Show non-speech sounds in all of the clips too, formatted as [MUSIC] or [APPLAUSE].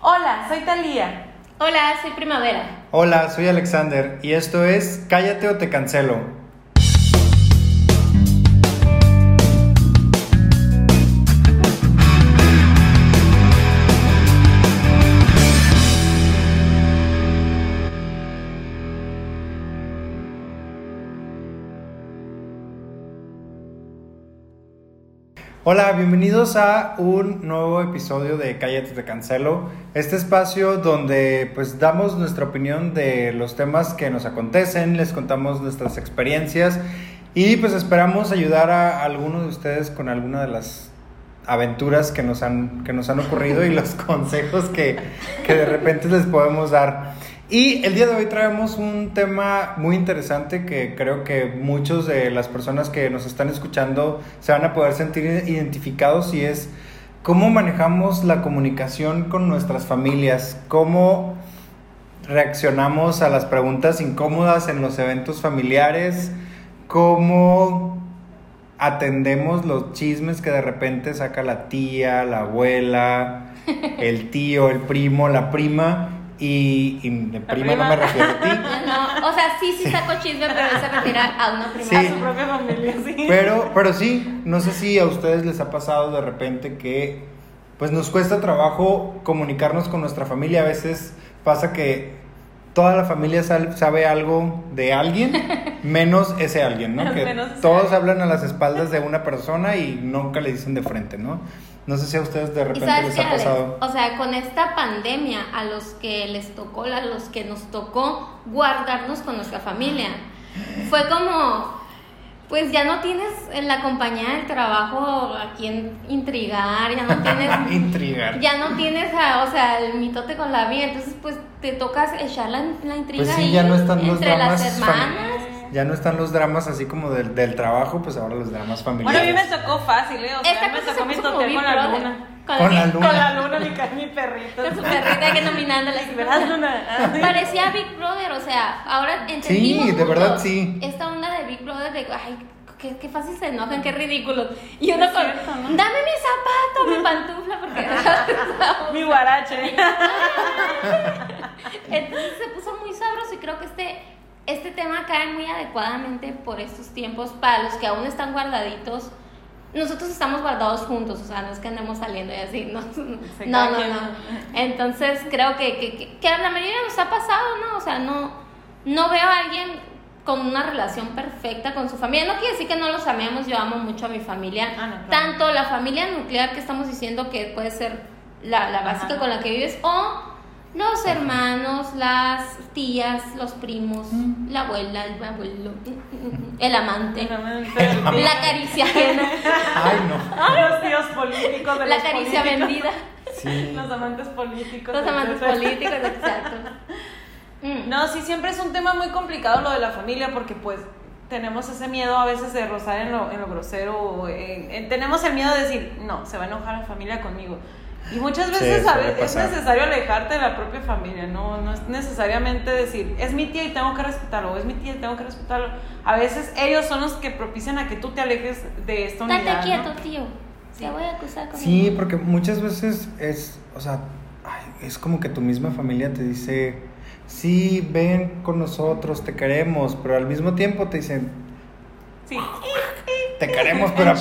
Hola, soy Talía. Hola, soy Primavera. Hola, soy Alexander y esto es Cállate o te cancelo. Hola, bienvenidos a un nuevo episodio de Cállate te cancelo. Este espacio donde pues damos nuestra opinión de los temas que nos acontecen, les contamos nuestras experiencias y pues esperamos ayudar a alguno de ustedes con alguna de las aventuras que nos han, que nos han ocurrido y los [LAUGHS] consejos que, que de repente les podemos dar. Y el día de hoy traemos un tema muy interesante que creo que muchos de las personas que nos están escuchando se van a poder sentir identificados y es cómo manejamos la comunicación con nuestras familias, cómo reaccionamos a las preguntas incómodas en los eventos familiares, cómo atendemos los chismes que de repente saca la tía, la abuela, el tío, el primo, la prima y, y de prima, no me refiero a ti. [LAUGHS] No, o sea, sí, sí saco chisme, pero se refiere a una prima. Sí. A su propia familia, sí. Pero, pero sí, no sé si a ustedes les ha pasado de repente que pues nos cuesta trabajo comunicarnos con nuestra familia. A veces pasa que toda la familia sabe algo de alguien, [LAUGHS] menos ese alguien, ¿no? Que Menos todos hablan a las espaldas de una persona y nunca le dicen de frente, ¿no? No sé si a ustedes de repente les qué, ha Alex? pasado. O sea, con esta pandemia, a los que les tocó, a los que nos tocó guardarnos con nuestra familia, fue como, pues ya no tienes en la compañía del trabajo a quien intrigar, ya no [LAUGHS] tienes Intrigar. ya no tienes, a- o sea, el mitote con la vida, entonces pues te tocas echar la, la intriga Pues sí, ahí ya no están entre las hermanas. Ya no están los dramas así como del, del trabajo, pues ahora los dramas Bueno, a familiares. mí me tocó fácil, ¿eh? O sea, Esta me tocó mi puso como tote Big con la luna. Con la luna. Con la luna, mi, mi perrito. Con su perrita que nominándola. ¿Verdad, Luna? Parecía Big Brother, o sea, ahora entendimos Sí, de verdad, sí. Esta onda de Big Brother de, ay, qué, qué fácil se enojan, qué ridículo. Y uno Es con, cierto, ¿no? dame mi zapato, mi pantufla, porque... [LAUGHS] Mi guarache. [LAUGHS] Entonces se puso muy sabroso y creo que este, este tema cae muy adecuadamente por estos tiempos para los que aún están guardaditos. Nosotros estamos guardados juntos, o sea, no es que andemos saliendo y así, no, [LAUGHS] no, no, no. Entonces creo que, que, que, que a la mayoría nos ha pasado, ¿no? O sea, no, no veo a alguien con una relación perfecta con su familia. No quiere decir que no los amemos, yo amo mucho a mi familia. Ah, no, claro. Tanto la familia nuclear que estamos diciendo que puede ser la, la básica Ajá. con la que vives, o los hermanos, las tías, los primos, la abuela, el abuelo, el amante, [LAUGHS] la caricia ajena, Ay, no. Los tíos políticos de la los caricia políticos. vendida, Sí. Los amantes políticos. los amantes etcétera. políticos, exacto. [LAUGHS] Mm. No, sí, siempre es un tema muy complicado lo de la familia porque pues tenemos ese miedo a veces de rozar en lo, en lo grosero. o en- en- tenemos el miedo de decir, no, se va a enojar la familia conmigo. Y muchas Sí, veces a ve- es necesario alejarte de la propia familia, no, no es necesariamente decir, es mi tía y tengo que respetarlo, o es mi tía y tengo que respetarlo. A veces ellos son los que propician a que tú te alejes de esta unidad. Date ¿no? quieto, tío. Te voy a acusar con Sí, porque muchas veces es, o sea, ay, es como que tu misma familia te dice, sí, ven con nosotros, te queremos, pero al mismo tiempo te dicen, Sí. Te queremos, pero [LAUGHS]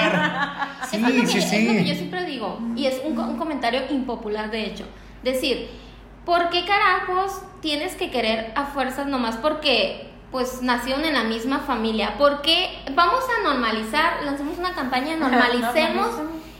apuñalar. Eso es lo Sí, que- sí, Es lo que yo sí. siempre digo, y es un, co- un comentario impopular de hecho. Decir, ¿por qué carajos tienes que querer a fuerzas nomás porque pues nacieron en la misma familia? Porque vamos a normalizar, lancemos una campaña, [LAUGHS] normalicemos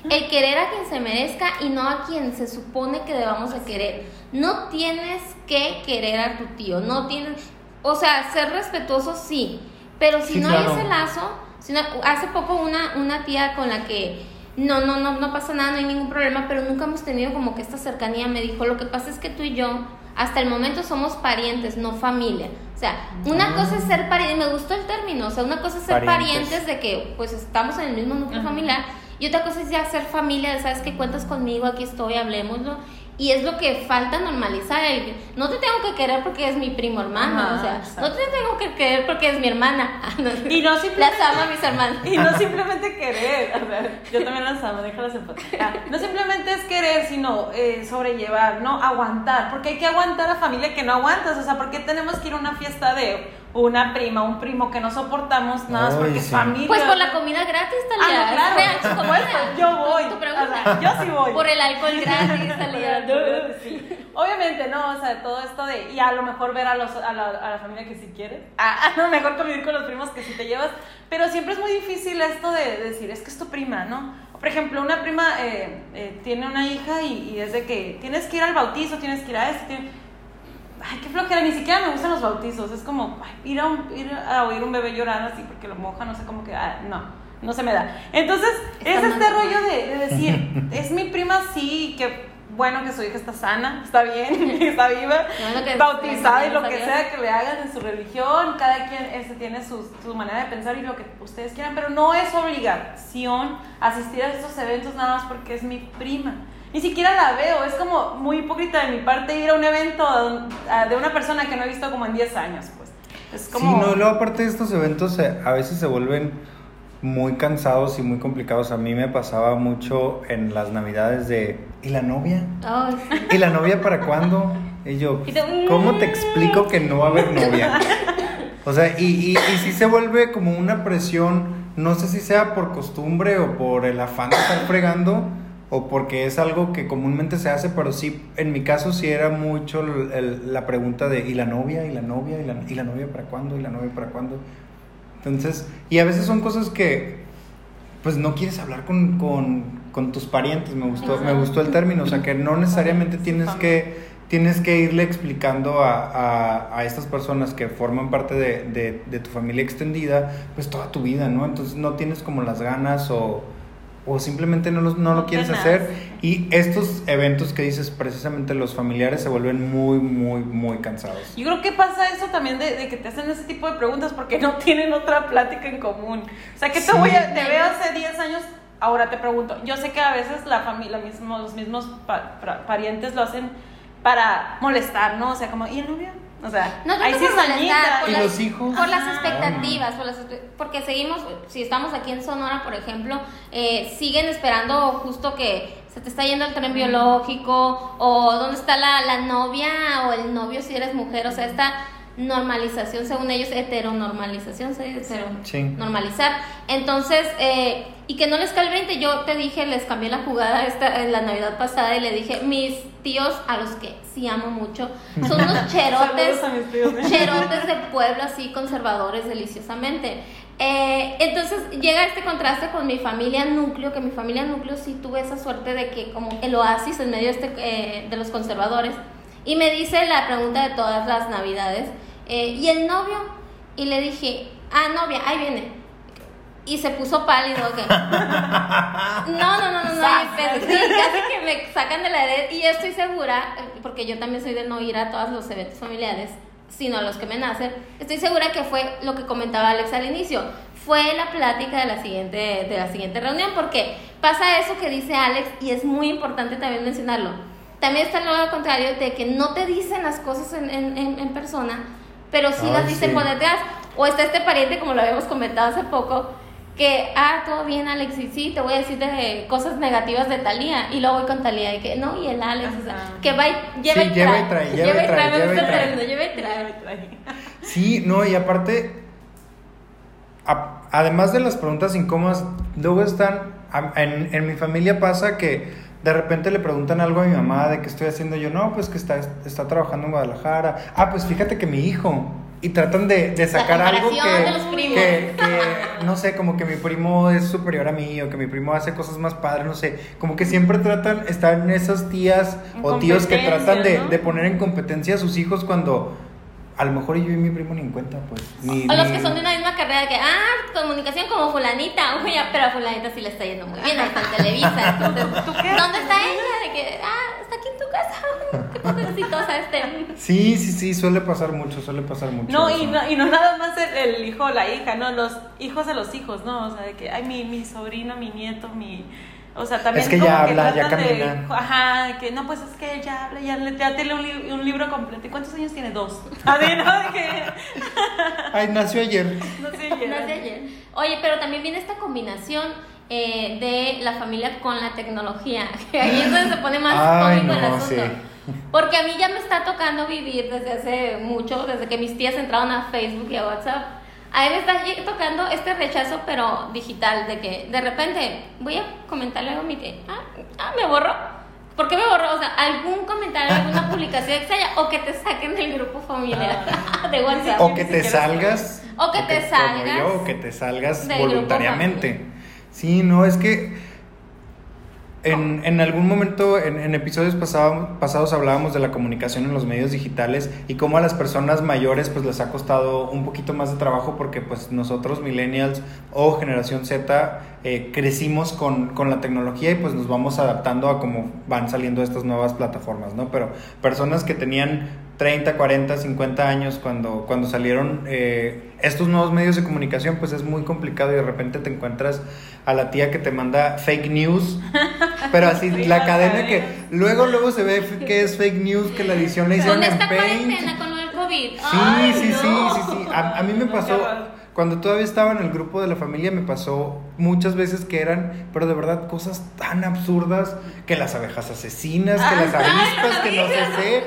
el querer a quien se merezca y no a quien se supone que debamos de querer. No tienes que querer a tu tío, no tienes, o sea, ser respetuoso sí, pero si Sí, no claro. hay ese lazo, no- hace poco una, una tía con la que no, no, no, no pasa nada, no hay ningún problema, pero nunca hemos tenido como que esta cercanía, me dijo, lo que pasa es que tú y yo, hasta el momento somos parientes, no familia. O sea, una Ah. cosa es ser pariente, me gustó el término, o sea, una cosa es ser Parientes. parientes, de que pues estamos en el mismo núcleo familiar y otra cosa es ya ser familia, de sabes que cuentas conmigo, aquí estoy, hablemoslo. Y es lo que falta normalizar. El, no te tengo que querer porque es mi primo hermano. Ajá, o sea, exacto. no te tengo que querer porque es mi hermana. [LAUGHS] Ah. Y no simplemente- Las amo a mis hermanos. Y no simplemente querer, o sea, yo también las amo, déjalas en paz. Ah, No simplemente es querer, sino eh, sobrellevar, ¿no? Aguantar, porque hay que aguantar a familia que no aguantas, o sea, ¿por qué tenemos que ir a una fiesta de una prima, un primo que no soportamos nada más porque es sí. familia? Pues por la comida gratis, Talia. Ah, no, claro. Real yo voy. Tu, tu O sea, yo sí voy. Por el alcohol [LAUGHS] gratis, Talia. Sí. Obviamente, no, o sea, todo esto de, y a lo mejor ver a, los, a, la, a la familia que sí quieres, a, a lo mejor convivir con los primos que sí te llevas, pero siempre es muy difícil esto de, decir, es que es tu prima, ¿no? Por ejemplo, una prima eh, eh, tiene una hija y, y es de que tienes que ir al bautizo, tienes que ir a esto, tienes- Ay, qué flojera, ni siquiera me gustan los bautizos, es como ay, ir, a un- ir a oír un bebé llorar así porque lo moja, no sé cómo que, ah, no, no se me da. Entonces, Está es mal. este rollo de, de decir, [LAUGHS] es mi prima sí, que bueno que su hija está sana, está bien, [LAUGHS] está viva, No, bautizada y lo que sea que le hagan en su religión, cada quien este, tiene su, su manera de pensar y lo que ustedes quieran, pero no es obligación asistir a estos eventos nada más porque es mi prima. Ni siquiera la veo, es como muy hipócrita de mi parte ir a un evento de una persona que no he visto como en 10 años, pues. Es como... Sí, no, y luego aparte de estos eventos eh, a veces se vuelven muy cansados y muy complicados. A mí me pasaba mucho en las navidades de ¿y la novia? Sí. ¿Y la novia para cuándo? Y yo, ¿cómo te explico que no va a haber novia? O sea, y, y, y sí se vuelve como una presión, no sé si sea por costumbre o por el afán de estar fregando o porque es algo que comúnmente se hace, pero sí, en mi caso sí era mucho el- el- la pregunta de ¿y la novia? ¿y la novia? ¿y la, y la novia para cuándo? ¿y la novia para cuándo? Entonces, y a veces son cosas que pues no quieres hablar con, con, con tus parientes, me gustó, me gustó el término, o sea que no necesariamente tienes que, tienes que irle explicando a, a, a estas personas que forman parte de, de, de tu familia extendida, pues toda tu vida, ¿no? Entonces no tienes como las ganas o, o simplemente no, los- no lo No quieres hacer. Y estos eventos que dices, precisamente los familiares se vuelven muy, muy, muy cansados. Yo creo que pasa eso también de, de que te hacen ese tipo de preguntas porque no [LAUGHS] tienen otra plática en común. O sea, que te, Sí. voy a- te veo hace 10 años, ahora te pregunto. Yo sé que a veces la familia, mismo, los mismos pa- parientes lo hacen para molestar, ¿no? O sea, como, ¿y el novio? O sea, No hay tanto por molestar, por ¿Y las, los hijos? por las expectativas, por las porque seguimos, si estamos aquí en Sonora, por ejemplo, eh, siguen esperando justo que se te está yendo el tren biológico, o dónde está la, la novia o el novio si eres mujer, o sea, esta normalización, según ellos, heteronormalización, ¿sí? Hetero- Sí. normalizar. Entonces, eh, y que no les cae el 20, yo te dije, les cambié la jugada esta, en la Navidad pasada y le dije, mis tíos, a los que sí amo mucho, son unos [LAUGHS] cherotes, tíos, ¿eh? cherotes de pueblo, así conservadores, deliciosamente. Eh, entonces llega este contraste con mi familia núcleo, que mi familia núcleo sí tuve esa suerte de que como el oasis en medio este, eh, de los conservadores. Y me dice la pregunta de todas las navidades, eh, ¿y el novio? Y le dije, ah, novia, ahí viene. Y se puso pálido, que... [LAUGHS] No, no, no, no, no, pero sí, [LAUGHS] casi que me sacan de la red. Y yo estoy segura, porque yo también soy de no ir a todos los eventos familiares, sino a los que me nacen. Estoy segura que fue lo que comentaba Alex al inicio. Fue la plática de la siguiente, de la siguiente reunión, porque pasa eso que dice Alex y es muy importante también mencionarlo. También está el lado contrario de que no te dicen las cosas en, en, en- en persona, pero sí Ay, las dicen sí. por detrás. O está este pariente, como lo habíamos comentado hace poco, que, ah, todo bien, Alex, y sí, te voy a decir de cosas negativas de Talía. Y luego voy con Talía, y que, no, y el Alex, o sea, que va y lleva Sí, y lleva trae. y trae, lleva y trae, me lleva y gusta trae. lleva y trae. Sí, no, y aparte, a- además de las preguntas incómodas, luego están, a- en, en mi familia pasa que de repente le preguntan algo a mi mamá de qué estoy haciendo yo, no, pues que está, está trabajando en Guadalajara, ah, pues fíjate que mi hijo, y tratan de, de sacar algo que, que, que, no sé, como que mi primo es superior a mí, o que mi primo hace cosas más padres, no sé, como que siempre tratan, están esas tías o tíos que tratan de, de poner en competencia a sus hijos cuando... A lo mejor yo y mi primo ni en cuenta, pues. Ni, O los que son de una misma carrera, de que, ah, comunicación como fulanita, [LAUGHS] uy, ya, pero a fulanita sí le está yendo muy bien, está en Televisa. [LAUGHS] Entonces, ¿Tú qué? ¿dónde está ella? De que, ah, está aquí en tu casa. [LAUGHS] Qué exitosa este. Sí, sí, sí, suele pasar mucho, suele pasar mucho. No, eso. y no, y no nada más el, el hijo o la hija, no, los hijos de los hijos, ¿no? O sea, de que, ay, mi, mi sobrino, mi nieto, mi, O sea, también Es que como ya que habla, ya tratan de- camina. ajá, que no, pues es que ya habla, ya, le- ya tiene un, li- un libro completo. ¿Y cuántos años tiene? Dos. [LAUGHS] A ver, ¿no? De que, Ay, nació ayer. No es de ayer. Oye, pero también viene esta combinación eh, de la familia con la tecnología. [LAUGHS] Que ahí es donde se pone más Ay, cómico el no, asunto. sí. Porque a mí ya me está tocando vivir desde hace mucho, desde que mis tías entraron a Facebook y a WhatsApp. A me está tocando este rechazo, pero digital, de que de repente voy a comentarle algo a mi tía. Ah, ah, me borró. ¿Por qué me borró? O sea, algún comentario, alguna [LAUGHS] publicación extraña, o que te saquen del grupo familiar [LAUGHS] de WhatsApp. O que te salgas. O que te salgas yo, o que te salgas voluntariamente. Sí, no, es que en, en algún momento, en, episodios pasado- pasados hablábamos de la comunicación en los medios digitales y cómo a las personas mayores pues les ha costado un poquito más de trabajo porque pues nosotros millennials o generación Z eh, crecimos con, con la tecnología y pues nos vamos adaptando a cómo van saliendo estas nuevas plataformas, ¿no? Pero personas que tenían 30, 40, 50 años cuando, cuando salieron eh, estos nuevos medios de comunicación, pues es muy complicado y de repente te encuentras a la tía que te manda fake news, [LAUGHS] pero así Sí, la cadena que luego luego se ve que es fake news, que la edición la hicieron en Paint. con COVID. Sí, Ay, sí, sí, no. sí, sí. A, a mí me pasó, cuando todavía estaba en el grupo de la familia, me pasó muchas veces que eran, pero de verdad, cosas tan absurdas, que las abejas asesinas, que las avispas, que no sé qué.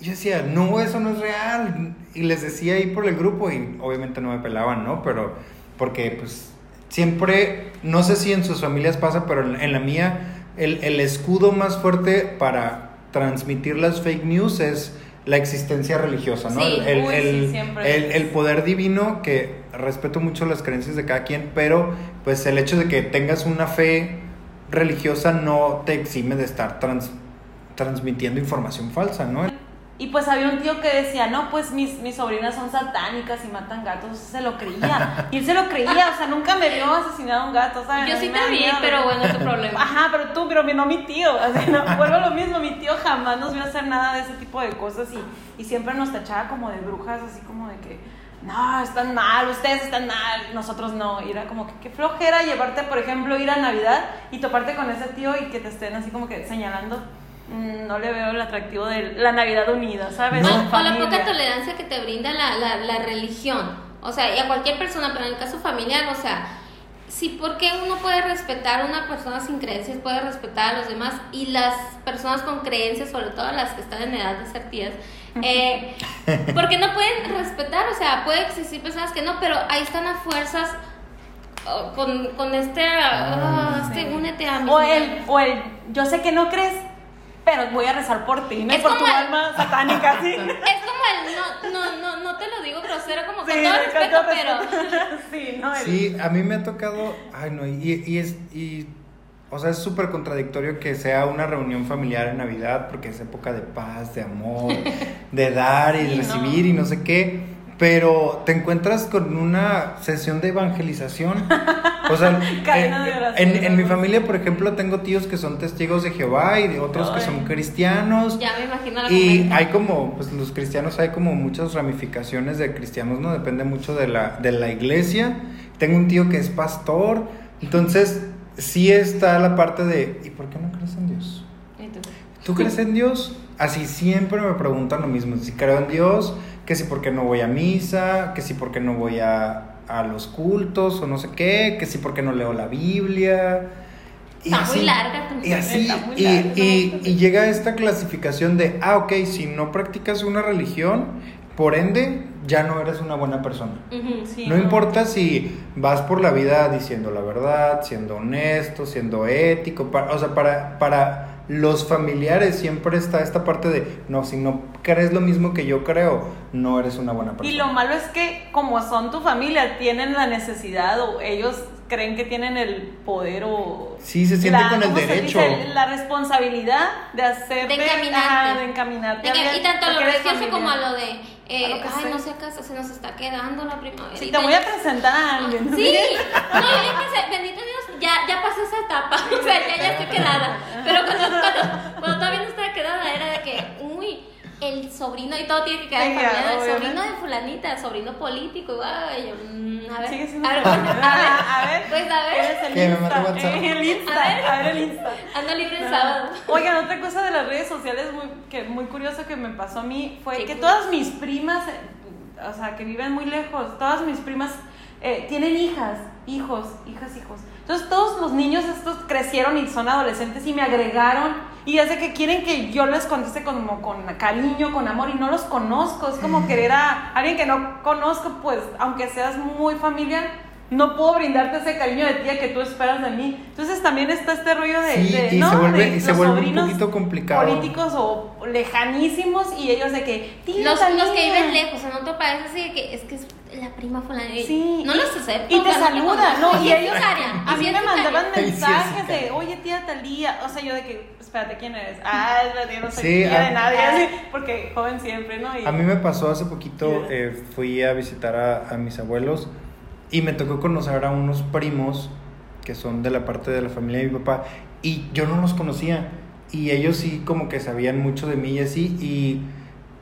Y yo decía, no, eso no es real. Y les decía ahí por el grupo y obviamente no me pelaban, ¿no? Pero porque pues siempre, no sé si en sus familias pasa, pero en, en la mía, el, el escudo más fuerte para transmitir las fake news es la existencia religiosa, ¿no? Sí, el, el- uy, sí, el poder divino, que respeto mucho las creencias de cada quien, pero pues el hecho de que tengas una fe religiosa no te exime de estar trans- transmitiendo información falsa, ¿no? Y pues había un tío que decía, no, pues mis, mis sobrinas son satánicas y matan gatos, se lo creía. [LAUGHS] Y él se lo creía, o sea, nunca me vio asesinado a un gato, ¿sabes? Yo sí me te vi, pero bueno, es tu problema. Ajá, pero tú, pero no mi tío. Así, no, vuelvo a lo mismo, mi tío jamás nos vio hacer nada de ese tipo de cosas y, y siempre nos tachaba como de brujas, así como de que, no, están mal, ustedes están mal, nosotros no. Y era como que qué flojera llevarte, por ejemplo, ir a Navidad y toparte con ese tío y que te estén así como que señalando. Mm, No le veo el atractivo de la Navidad unida, ¿sabes? No. O, o la poca tolerancia que te brinda la, la, la religión. O sea, y a cualquier persona, pero en el caso familiar, o sea, sí, porque uno puede respetar a una persona sin creencias, puede respetar a los demás y las personas con creencias, sobre todo las que están en edad de ser tías, eh, [LAUGHS] porque no pueden respetar, o sea, puede existir personas que no, pero ahí están a fuerzas oh, con, con este, ah, sí. este, únete a mí. O el, o el, yo sé que no crees, pero voy a rezar por ti, no Es por como tu el- alma satánica, sí. [LAUGHS] Es como el, no, no, no, no te lo digo grosero, como con Sí, todo respeto, pero... [LAUGHS] Sí, no, el- Sí, a mí me ha tocado, ay no, y, y es, y, o sea, es súper contradictorio que sea una reunión familiar en Navidad, porque es época de paz, de amor, [LAUGHS] de dar y de Sí, recibir no. y no sé qué, pero te encuentras con una sesión de evangelización. O sea, [LAUGHS] en, en- en mi familia, por ejemplo, tengo tíos que son testigos de Jehová y de otros que son cristianos. Ya me imagino la Y comenta. hay como, pues los cristianos hay como muchas ramificaciones de cristianos, ¿no? Depende mucho de la, de la iglesia. Tengo un tío que es pastor, entonces sí está la parte de, ¿y por qué no crees en Dios? ¿Y tú? ¿Tú crees en Dios? Así siempre me preguntan lo mismo, si creo en Dios, que si por qué no voy a misa, que si por qué no voy a, a los cultos o no sé qué, que si por qué no leo la Biblia. Y Está muy así- larga tu Y así, Está muy larga, y- ¿no? y llega esta clasificación de, ah, ok, si no practicas una religión, por ende, ya no eres una buena persona. Sí, no, importa si vas por la vida diciendo la verdad, siendo honesto, siendo ético, pa- o sea, para, para los familiares siempre está esta parte de, no, si no crees lo mismo que yo creo, no eres una buena persona. Y lo malo es que como son tu familia, tienen la necesidad o ellos creen que tienen el poder o... Sí, se siente con el ¿cómo se derecho. dice? La responsabilidad de hacerte... De encaminarte. ajá, de encaminarte. De que- y tanto a lo religioso como a lo de, eh, A lo que ay, sea. no sé acaso se nos está quedando la primavera. Sí, te voy a presentar a alguien. Sí, no, yo pensé, bendito Dios, ya, ya pasé esa etapa, [LAUGHS] o sea, ya, ya estoy quedada. Pero cuando, cuando, cuando todavía no estaba quedada, era de que, uy, el sobrino, y todo tiene que quedar en Sí, familia, ya, el sobrino de fulanita, sobrino político, y ay, yo, mm, a ver, Sigue siendo a ver, a ver, [LAUGHS] a ver, pues a ver, eres el Insta, eh, el Insta, A ver. a ver el Insta. ando libre el sábado. Oigan, otra cosa de las redes sociales muy, que muy curioso que me pasó a mí fue Qué que curioso. todas mis primas, eh, o sea, que viven muy lejos, todas mis primas eh, tienen hijas, hijos, hijas, hijos. Entonces todos los niños estos crecieron y son adolescentes y me agregaron y es de que quieren que yo les conteste como con cariño, con amor y no los conozco. Es como querer a alguien que no conozco, pues aunque seas muy familiar. No puedo brindarte ese cariño de tía que tú esperas de mí. Entonces también está este rollo de, Sí, de, y ¿no? se vuelve- de y se los vuelve un sobrinos poquito complicado. Políticos o lejanísimos y ellos de que tía, Los, Talía". los que viven lejos, o no te parece así de que es que es la prima fulana. Sí. No los acepto. Y te sea, no. Y [LAUGHS] ellos a mí me mandaban mensajes de, oye tía Talía, o sea, yo de que, espérate, ¿quién eres? Ah, es la tía, no soy Sí, tía de nadie, así, porque joven siempre, ¿no? Y- A mí me pasó hace poquito, eh, fui a visitar a, a mis abuelos y me tocó conocer a unos primos que son de la parte de la familia de mi papá y yo no los conocía y ellos sí como que sabían mucho de mí y así y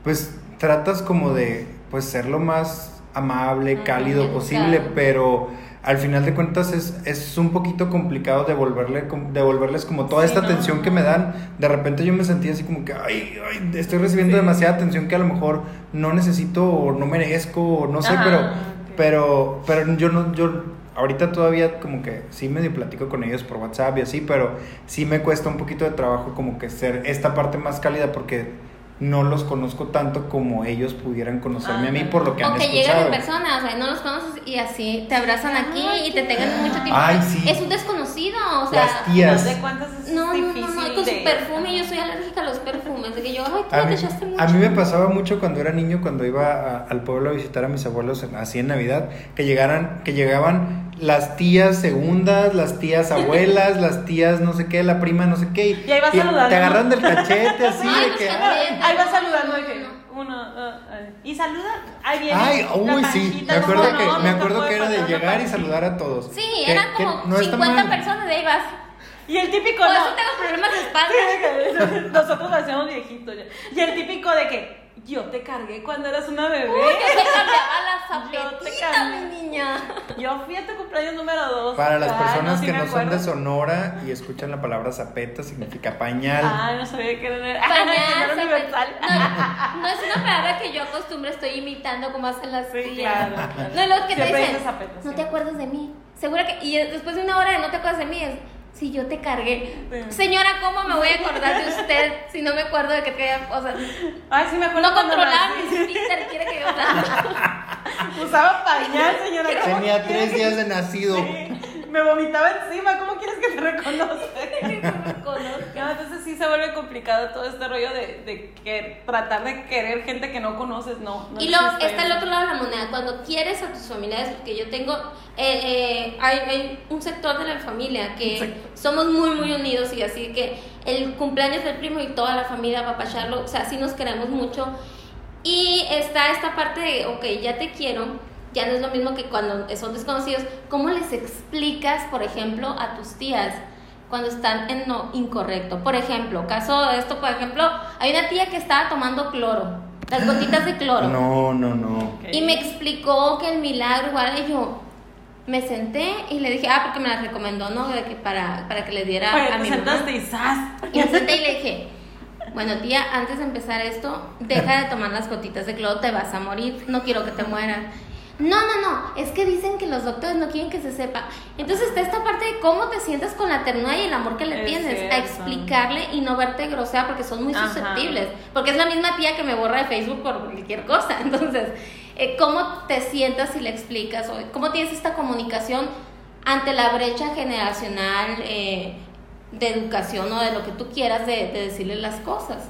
pues tratas como de pues ser lo más amable, cálido posible, pero al final de cuentas es, es un poquito complicado devolverle, devolverles como toda Sí, esta ¿no? atención que me dan. De repente yo me sentía así como que, ay, ay, estoy recibiendo demasiada atención que a lo mejor no necesito o no merezco o no sé, Ajá, pero. Pero, pero yo no, yo ahorita todavía como que sí medio platico con ellos por WhatsApp y así, pero sí me cuesta un poquito de trabajo como que ser esta parte más cálida porque no los conozco tanto como ellos pudieran conocerme a mí Ándale. por lo que han O que llegan escuchado. en persona, o sea, no los conoces y así te abrazan aquí Ay, y te tengan mucho tiempo. Ay, sí. Es un desconocido, o sea. Las tías. ¿De cuántas es No, no, no, difícil? no, y con de- su perfume, yo soy alérgica a los perfumes, de que yo, ay, tú A me mí, mucho. a mí me pasaba mucho cuando era niño, cuando iba a- al pueblo a visitar a mis abuelos, en- así en Navidad, que llegaran, que llegaban las tías segundas, las tías [LAUGHS] abuelas, las tías no sé qué, la prima no sé qué, Y ahí va saludando, te agarran del cachete así Ay, de que, ay. Ahí va saludando de que uno, ah, y saluda, ahí viene. ay, la uy, sí, panchita, me acuerdo ¿cómo que, no? me acuerdo que era de la llegar y saludar a todos. Sí, Que- eran que como no está 50 mal. personas, de ahí vas. Y el típico, Por no. eso tengo problemas de espalda. Sí, [LAUGHS] Nosotros parecemos viejitos ya. Y el típico de que yo te cargué cuando eras una bebé. Uy, yo te cambiaba la Yo te zapetita, mi niña. Yo fui a tu cumpleaños número 2. Para las personas que no son de Sonora y escuchan la palabra zapeta, significa pañal. Ah, no sabía que era, [LAUGHS] que era Pañal, universal. No, no es una palabra que yo acostumbro, estoy imitando como hacen las Sí, tías. claro, claro. No, luego que te Siempre dicen, dices zapeta, no sí. te acuerdas de mí. Segura que, y después de una hora de no te acuerdas de mí, es, si yo te cargué. Sí. Señora, ¿cómo me voy a acordar de [LAUGHS] usted si no me acuerdo de que traía cosas? Ay, sí me acuerdo No controlaba mi Twitter, quiere que yo [LAUGHS] Usaba pañal, señora. ¿cómo Tenía tres días de nacido. Sí, Me vomitaba encima, ¿cómo quieres [LAUGHS] que te reconozca? No, entonces sí se vuelve complicado todo este rollo de, de que tratar de querer gente que no conoces, no. no Y luego existe está el otro lado de la moneda, cuando quieres a tus familiares, porque yo tengo, eh, eh, hay, hay un sector de la familia que somos muy, muy unidos y así que el cumpleaños del primo y toda la familia va a papacharlo, o sea, sí nos queremos mucho. Y está esta parte de, ok, ya te quiero, ya no es lo mismo que cuando son desconocidos. ¿Cómo les explicas, por ejemplo, a tus tías? cuando están en lo incorrecto. Por ejemplo, caso de esto, por ejemplo, hay una tía que estaba tomando cloro, las [LAUGHS] gotitas de cloro. No, no, no. Y me explicó que el milagro igual y yo me senté y le dije, ah, porque me las recomendó, ¿no? De que para, para que le diera Oye, a mi sentaste mamá. y ¡zas! Y me senté y le dije, bueno tía, antes de empezar esto, deja de tomar las gotitas de cloro, te vas a morir, no quiero que te mueras. No, no, no, es que dicen que los doctores no quieren que se sepa. Entonces está esta parte de cómo te sientas con la ternura y el amor que le Es tienes, a explicarle y no verte grosera porque son muy Ajá. susceptibles. Porque es la misma tía que me borra de Facebook por cualquier cosa. [LAUGHS] Entonces, eh, ¿cómo te sientas y le explicas? O ¿Cómo tienes esta comunicación ante la brecha generacional eh, de educación o de lo que tú quieras de, de decirle las cosas?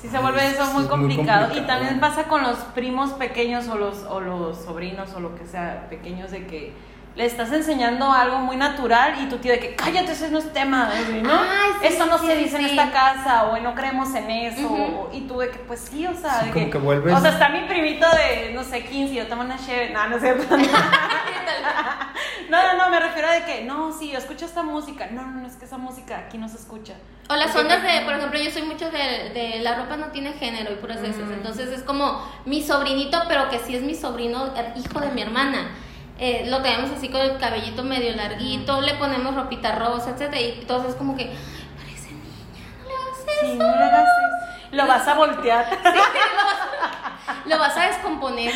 Sí se vuelve eso muy es muy complicado. Y también pasa con los primos pequeños o los, o los sobrinos o lo que sea pequeños de que le estás enseñando algo muy natural y tu tío de que cállate, ese no es tema, güey", ¿no? Ay, sí, Esto no sí, se dice en esta casa o no creemos en eso. Y tú de que, pues sí, o sea, Sí, de como que vuelves- O sea, está mi primito de, no sé, 15 y yo tomo una chévere. No, no es cierto. No, [LAUGHS] no, no, me refiero a de que, no, sí, yo escucho esta música. No, no, no, es que esa música aquí no se escucha. O las ondas de, por ejemplo, yo soy mucho de, de la ropa no tiene género y puras esas. Mm. Entonces es como mi sobrinito, pero que sí es mi sobrino, el hijo de mi hermana. Eh, lo tenemos así con el cabellito medio larguito, le ponemos ropita rosa, etcétera Y entonces es como que, parece niña, no le hagas eso. Sí, no le hagas eso. Lo vas a voltear. [LAUGHS] Lo vas a descomponer.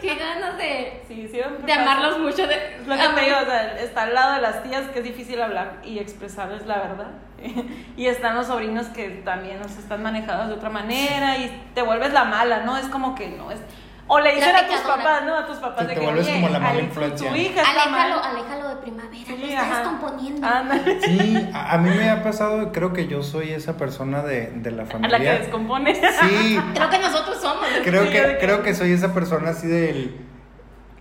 Qué ganas de, Sí, siempre de amarlos mucho. De, Es lo que te digo, o sea, está al lado de las tías que es difícil hablar y expresarles la verdad. [LAUGHS] y están los sobrinos que también nos están manejados de otra manera y te vuelves la mala, ¿no? Es como que no es. O le dicen a tus papás, ¿no? A tus papás Te- de te que vuelves "Oye, como la mala influencia". Tu hija está Aléjalo, mal. aléjalo de primavera, Sí, lo estás. Ándale. Sí, a, a mí me ha pasado, creo que yo soy esa persona de, de la A familia. la que descompone. Sí, [LAUGHS] Creo que nosotros somos. creo Sí, que, creo que soy esa persona así del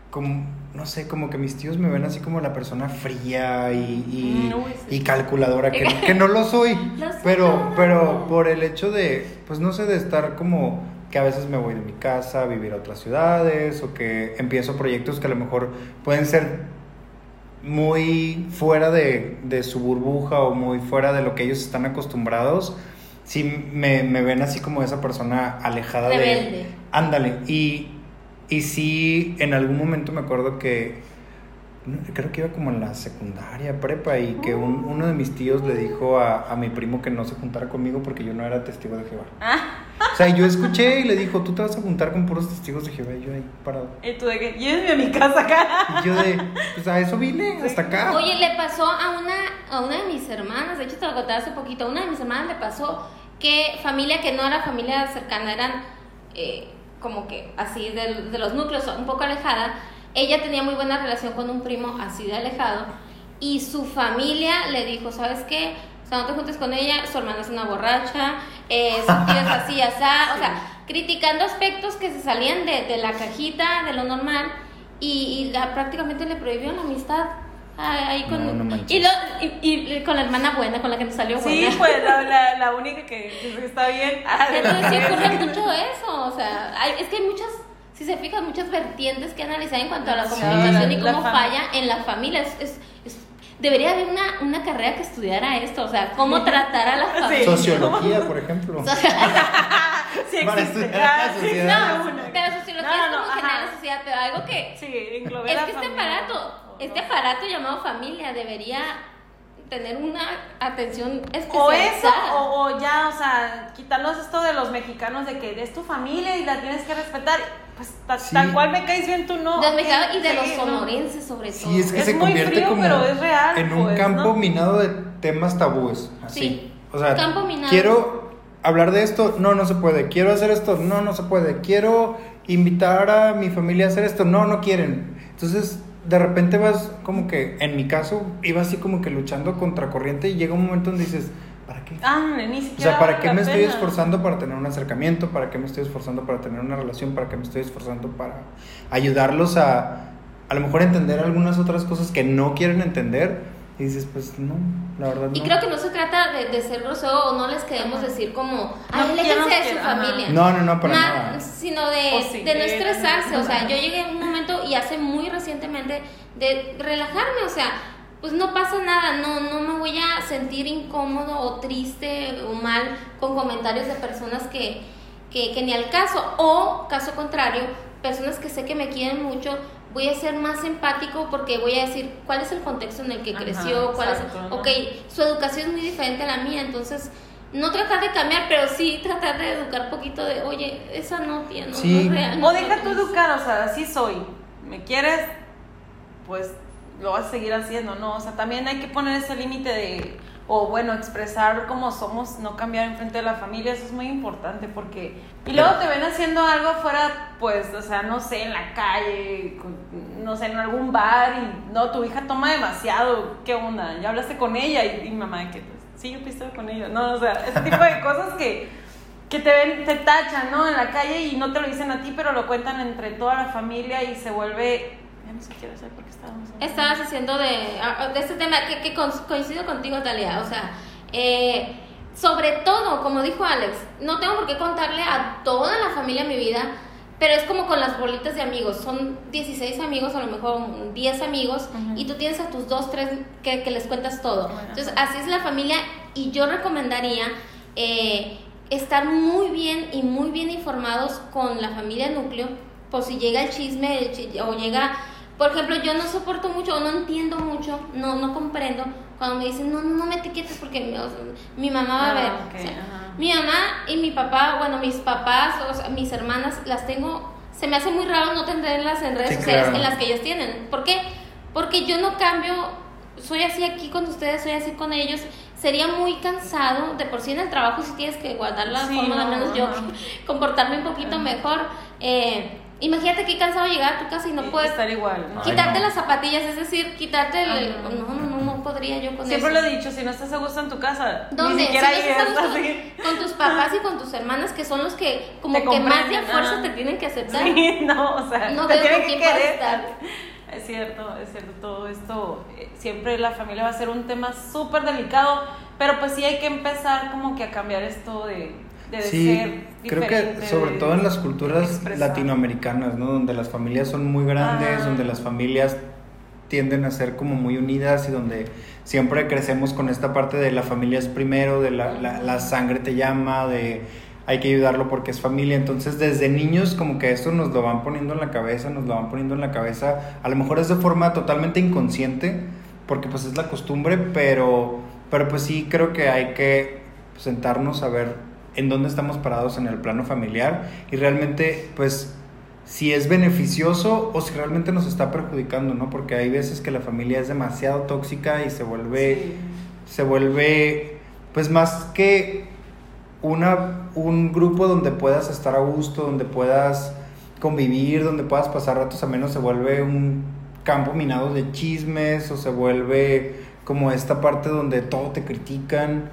como no sé, como que mis tíos me ven así como la persona fría y, y, Mm, uy, sí. y calculadora, que, que no lo soy, [LAUGHS] Lo pero, pero por el hecho de, pues no sé, de estar como que a veces me voy de mi casa a vivir a otras ciudades o que empiezo proyectos que a lo mejor pueden ser muy fuera de, de su burbuja o muy fuera de lo que ellos están acostumbrados, sí me, me ven así como esa persona alejada de... Rebelde. Ándale, y, y sí, en algún momento me acuerdo que creo que iba como en la secundaria, prepa, y que un- uno de mis tíos le dijo a, a mi primo que no se juntara conmigo porque yo no era testigo de Jehová. Ah, O sea, yo escuché y le dijo, tú te vas a juntar con puros testigos de Jehová, y yo ahí parado. y tú de que llévenme a mi casa acá. Y yo de, pues a eso vine, hasta acá. Oye, le pasó a una, a una de mis hermanas, de hecho te lo conté hace poquito, a una de mis hermanas le pasó que familia que no era familia cercana, eran eh, como que así de, de los núcleos, un poco alejada, ella tenía muy buena relación con un primo así de alejado y su familia le dijo, ¿sabes qué? O sea, no te juntes con ella, su hermana es una borracha, eh, es así, así, o sea, criticando aspectos que se salían de, de la cajita, de lo normal, y, y la, prácticamente le prohibió la amistad. Ahí con, No, no y, lo, y, y con la hermana buena, con la que nos salió Sí, buena. pues la, [LAUGHS] la, la única que, que está bien. Ah, Entonces sí ocurre mucho eso, o sea, hay- es que hay muchas, si se fijan, muchas vertientes que analizar en cuanto a la Sí, comunicación y la cómo falla en la familia. Es- es- debería haber una, una carrera que estudiara esto, o sea, cómo tratar a la familia. Sociología, por ejemplo. [LAUGHS] Sí Para existe. estudiar la Ah, sociedad. no, pero sociología No, es como ajá. generar la sociedad, pero algo que Sí, es la que este familia. aparato, O este aparato llamado familia debería tener una atención O especializada. eso, o, o ya, o sea, quitarnos esto de los mexicanos de que es tu familia y la tienes que respetar. Pues ta- Sí. tal cual me caes bien tú, no. y de sí, los no. sonorenses sobre todo. Sí, es que Es se muy convierte frío, como pero es real, en un pues, campo ¿no? minado de temas tabúes. Así. Sí, O sea, campo minado. quiero hablar de esto, no, no se puede. Quiero hacer esto, no, no se puede. Quiero invitar a mi familia a hacer esto, no, no quieren. Entonces, de repente vas como que, en mi caso, iba así como que luchando contra corriente y llega un momento donde dices, ¿para qué? Ah, ni O siquiera. sea, ¿para qué me estoy pena. esforzando para tener un acercamiento? ¿Para qué me estoy esforzando para tener una relación? ¿Para qué me estoy esforzando para ayudarlos a a lo mejor entender algunas otras cosas que no quieren entender? Y dices, pues no, la verdad no. Y creo que no se trata de, de ser grosero o no les queremos decir como, ay, No, aléjense no de su ajá. familia. No, no, no, para Ma- nada. Sino de, O sí, de no eh, estresarse. O sea, ajá. yo llegué a un momento y hace muy recientemente de relajarme. O sea, pues no pasa nada. No, no me voy a sentir incómodo o triste o mal con comentarios de personas que, que, que ni al caso. O, caso contrario, personas que sé que me quieren mucho. Voy a ser más empático porque voy a decir cuál es el contexto en el que Ajá, creció, cuál exacto, es, ok, su educación es muy diferente a la mía, entonces no tratar de cambiar, pero sí tratar de educar poquito de, oye, esa no, no, Sí. no es real. O deja tú es". educar, o sea, así soy. ¿Me quieres? Pues lo vas a seguir haciendo, ¿no? O sea, también hay que poner ese límite de, o bueno, expresar cómo somos, no cambiar en frente de la familia, eso es muy importante porque... Y luego te ven haciendo algo afuera, pues, o sea, no sé, en la calle, no sé, en algún bar y no, tu hija toma demasiado, ¿qué onda? Ya hablaste con ella y, y mamá que, pues, sí, yo pisto con ella, ¿no? O sea, ese tipo de cosas que que te ven, te tachan, ¿no? En la calle y no te lo dicen a ti, pero lo cuentan entre toda la familia y se vuelve. Qué hacer porque estábamos. hablando. Estabas haciendo de, ah, de este tema que, que coincido contigo, Talia, o sea, eh, sobre todo, como dijo Alex, no tengo por qué contarle a toda la familia mi vida, pero es como con las bolitas de amigos, son 16 amigos, a lo mejor 10 amigos, y tú tienes a tus dos, tres que, que les cuentas todo. Bueno. Entonces, así es la familia y yo recomendaría eh, estar muy bien y muy bien informados con la familia núcleo, por si llega el chisme o llega, por ejemplo, yo no soporto mucho o no entiendo mucho, no, no comprendo cuando me dicen, no, no, no me etiquetes porque mi, mamá va a ver. Ah, mi mamá y mi papá, bueno, mis papás, o mis hermanas, las tengo, se me hace muy raro no tenerlas en redes sociales en las que ellos tienen. ¿Por qué? Porque yo no cambio, soy así aquí con ustedes, soy así con ellos. Sería muy cansado, de por sí en el trabajo si tienes que guardar la forma, de menos yo [LAUGHS] comportarme un poquito mejor. Eh, Imagínate qué cansado llegar a tu casa y no puedes estar igual. Quitarte las zapatillas, es decir, quitarte el. no, no, no, no podría yo con Siempre eso. Siempre lo he dicho, si no estás a gusto en tu casa, ¿Dónde? ni siquiera si no estás a gusto con tus papás y [LAUGHS] con tus hermanas, que son los que, como que más de fuerza te tienen que aceptar. Sí, [LAUGHS] no, o sea, no te tienen que querer. Estar. Es cierto, es cierto, todo esto, eh, siempre la familia va a ser un tema súper delicado, pero pues sí hay que empezar como que a cambiar esto de sí, creo que sobre todo en las culturas latinoamericanas, ¿no? Donde las familias son muy grandes, ah. donde las familias tienden a ser como muy unidas y donde siempre crecemos con esta parte de la familia es primero, de la, la, sangre te llama, de hay que ayudarlo porque es familia. Entonces, desde niños, como que esto nos lo van poniendo en la cabeza, nos lo van poniendo en la cabeza. A lo mejor es de forma totalmente inconsciente, porque pues es la costumbre, pero, pero pues sí creo que hay que sentarnos a ver en dónde estamos parados en el plano familiar y realmente pues si es beneficioso o si realmente nos está perjudicando, ¿no? Porque hay veces que la familia es demasiado tóxica y se vuelve se vuelve pues más que una un grupo donde puedas estar a gusto, donde puedas convivir, donde puedas pasar ratos a menos se vuelve un campo minado de chismes o se vuelve como esta parte donde todo te critican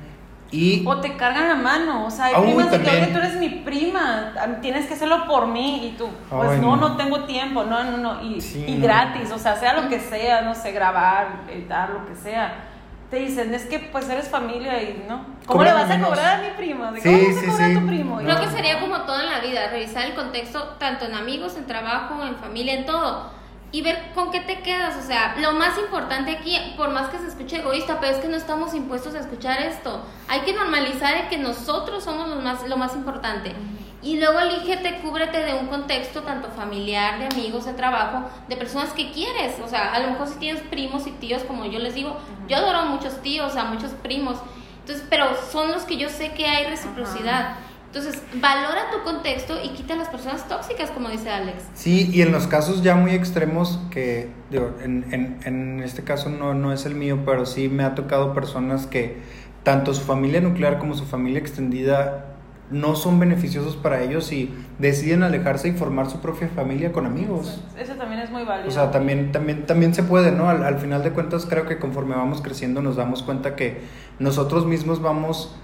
o te cargan la mano, o sea, hay primas de que, oye, tú eres mi prima, tienes que hacerlo por mí, y tú, pues no, no, tengo tiempo, no, no, no, y, y gratis, o sea, sea lo que sea, no sé, grabar, editar, lo que sea. Te dicen, es que pues eres familia y no. ¿Cómo le vas a cobrar a mi prima? ¿De ¿Cómo vas a cobrar a tu primo? Creo que sería como todo en la vida, revisar el contexto, tanto en amigos, en trabajo, en familia, en todo y ver con qué te quedas. O sea, lo más importante aquí, por más que se escuche egoísta, pero es que no estamos impuestos a escuchar esto. Hay que normalizar que nosotros somos lo más, lo más importante. Y luego elígete, cúbrete de un contexto tanto familiar, de amigos, de trabajo, de personas que quieres. O sea, a lo mejor si tienes primos y tíos, como yo les digo, yo adoro a muchos tíos, a muchos primos. Entonces, pero son los que yo sé que hay reciprocidad. Entonces, valora tu contexto y quita a las personas tóxicas, como dice Alex. Sí, y en los casos ya muy extremos, que digo, en, en, en este caso no, no es el mío, pero sí me ha tocado personas que tanto su familia nuclear como su familia extendida no son beneficiosos para ellos y deciden alejarse y formar su propia familia con amigos. Eso, también es muy válido. O sea, también, también, también se puede, ¿no? Al, al final de cuentas, creo que conforme vamos creciendo nos damos cuenta que nosotros mismos vamos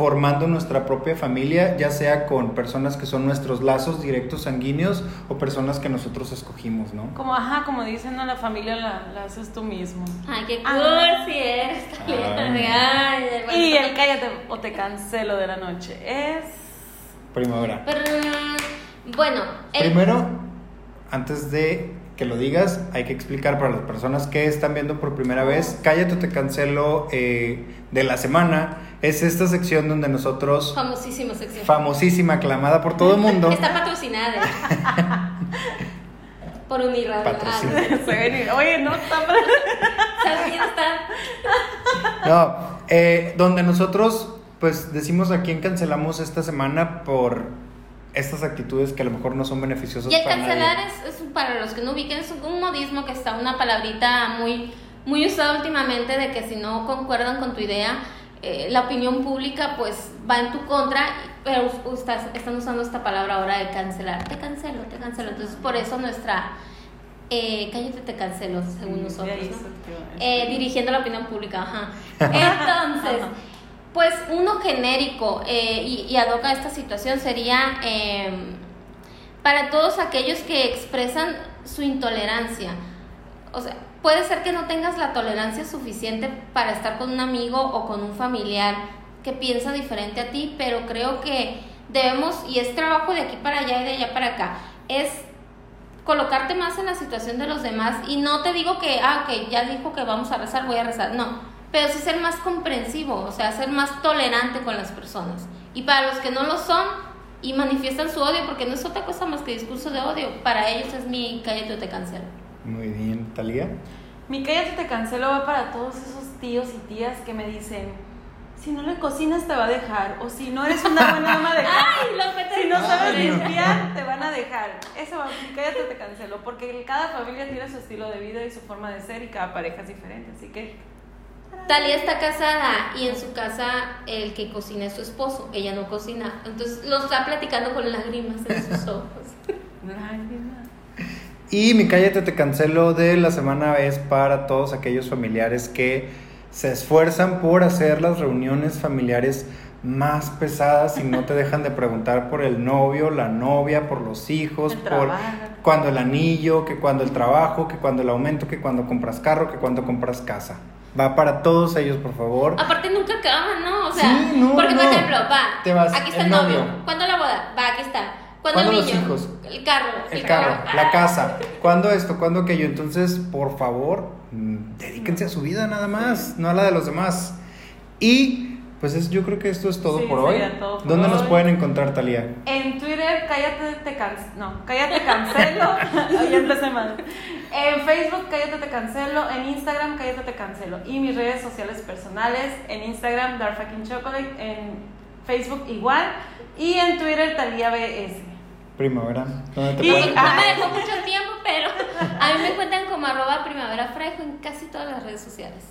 formando nuestra propia familia, ya sea con personas que son nuestros lazos directos sanguíneos o personas que nosotros escogimos, ¿no? Como, ajá, como dicen, ¿no? la familia la, haces tú mismo. Ay, qué ah. cool si eres. y el cállate o te cancelo de la noche es... Primavera. bueno. Primero, antes de que lo digas, hay que explicar para las personas que están viendo por primera vez, cállate te cancelo eh, de la semana es esta sección donde nosotros... Famosísima sección. Famosísima, aclamada por todo el mundo. [LAUGHS] Está patrocinada. [LAUGHS] por un Patrocinada. Oye, no, está... está? No, eh, donde nosotros pues decimos a quién cancelamos esta semana por estas actitudes que a lo mejor no son beneficiosas y el cancelar Es, es, para los que no ubiquen es un modismo que está una palabrita muy muy usada últimamente de que si no concuerdan con tu idea eh, la opinión pública pues va en tu contra, pero estás, están usando esta palabra ahora de cancelar. Te cancelo, te cancelo. Entonces por eso nuestra... Eh, cállate, te cancelo, según nosotros. Eh, dirigiendo la opinión pública, ajá. [LAUGHS] Entonces, pues uno genérico eh, y, y esta situación sería em, para todos aquellos que expresan su intolerancia. O sea, puede ser que no tengas la tolerancia suficiente para estar con un amigo o con un familiar que piensa diferente a ti, pero creo que debemos, y es trabajo de aquí para allá y de allá para acá, es colocarte más en la situación de los demás y no te digo que, ah, que ya dijo que vamos a rezar, voy a rezar, no, pero sí ser más comprensivo, o sea, ser más tolerante con las personas. Y para los que no lo son y manifiestan su odio, porque no es otra cosa más que discurso de odio, para ellos es mi cállate o te cancelo. Muy bien, Talía. Mi cállate te cancelo va para todos esos tíos y tías que me dicen, si no le cocinas te va a dejar, o si no eres una buena ama de [LAUGHS] casa, Ay, lo que te si no sabes limpiar te van a dejar. Eso va, mi cállate te cancelo, porque cada familia tiene su estilo de vida y su forma de ser y cada pareja es diferente, así que... Talía está casada y en su casa el que cocina es su esposo, ella no cocina. Entonces lo está platicando con lágrimas en sus [LAUGHS] ojos. lágrimas. Y mi cállate te cancelo de la semana es para todos aquellos familiares que se esfuerzan por hacer las reuniones familiares más pesadas y no te dejan de preguntar por el novio, la novia, por los hijos, El por trabajo. cuando el anillo, que cuando el trabajo, que cuando el aumento, que cuando compras carro, que cuando compras casa. Va para todos ellos, por favor. Aparte nunca acaban, ¿no? O sea, Sí, no, porque por no. ejemplo, va, Te vas, aquí está el el novio. novio. ¿Cuándo la boda? Va, aquí está. ¿Cuándo, ¿Cuándo el los niño? hijos? El carro. El carro, la casa, cuando esto, cuando aquello. Entonces, por favor, mm, dedíquense a su vida nada más, no a la de los demás. Y pues es, yo creo que esto es todo Sí, por hoy. sería todo por ¿Dónde nos pueden encontrar, Talía? En Twitter, cállate te cancelo. No, cállate cancelo. [LAUGHS] ya empecé mal. En Facebook, cállate te cancelo. En Instagram, cállate te cancelo. Y mis redes sociales personales, en Instagram, Dark Fucking Chocolate. En Facebook, igual. Y en Twitter, Talía BS. Primavera. ¿Dónde te Y- pueden No ah, me dejó mucho tiempo, pero a mí me encuentran como arroba primavera frejo en casi todas las redes sociales.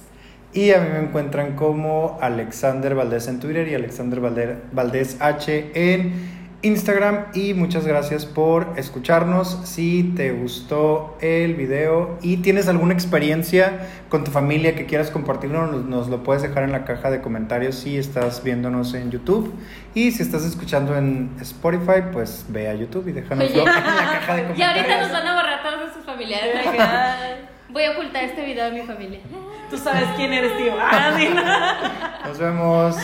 Y a mí me encuentran como Alexander Valdés en Twitter y Alexander Valder- Valdés H en Instagram. Y muchas gracias por escucharnos. Si te gustó el video y tienes alguna experiencia con tu familia que quieras compartirnos, nos, lo puedes dejar en la caja de comentarios si estás viéndonos en YouTube. Y si estás escuchando en Spotify, pues ve a YouTube y déjanoslo en la caja de comentarios. [LAUGHS] Y ahorita nos van a borrar todos sus familiares. [LAUGHS] Voy a ocultar este video de mi familia. Tú sabes quién eres, tío. Ah. [LAUGHS] Nos vemos.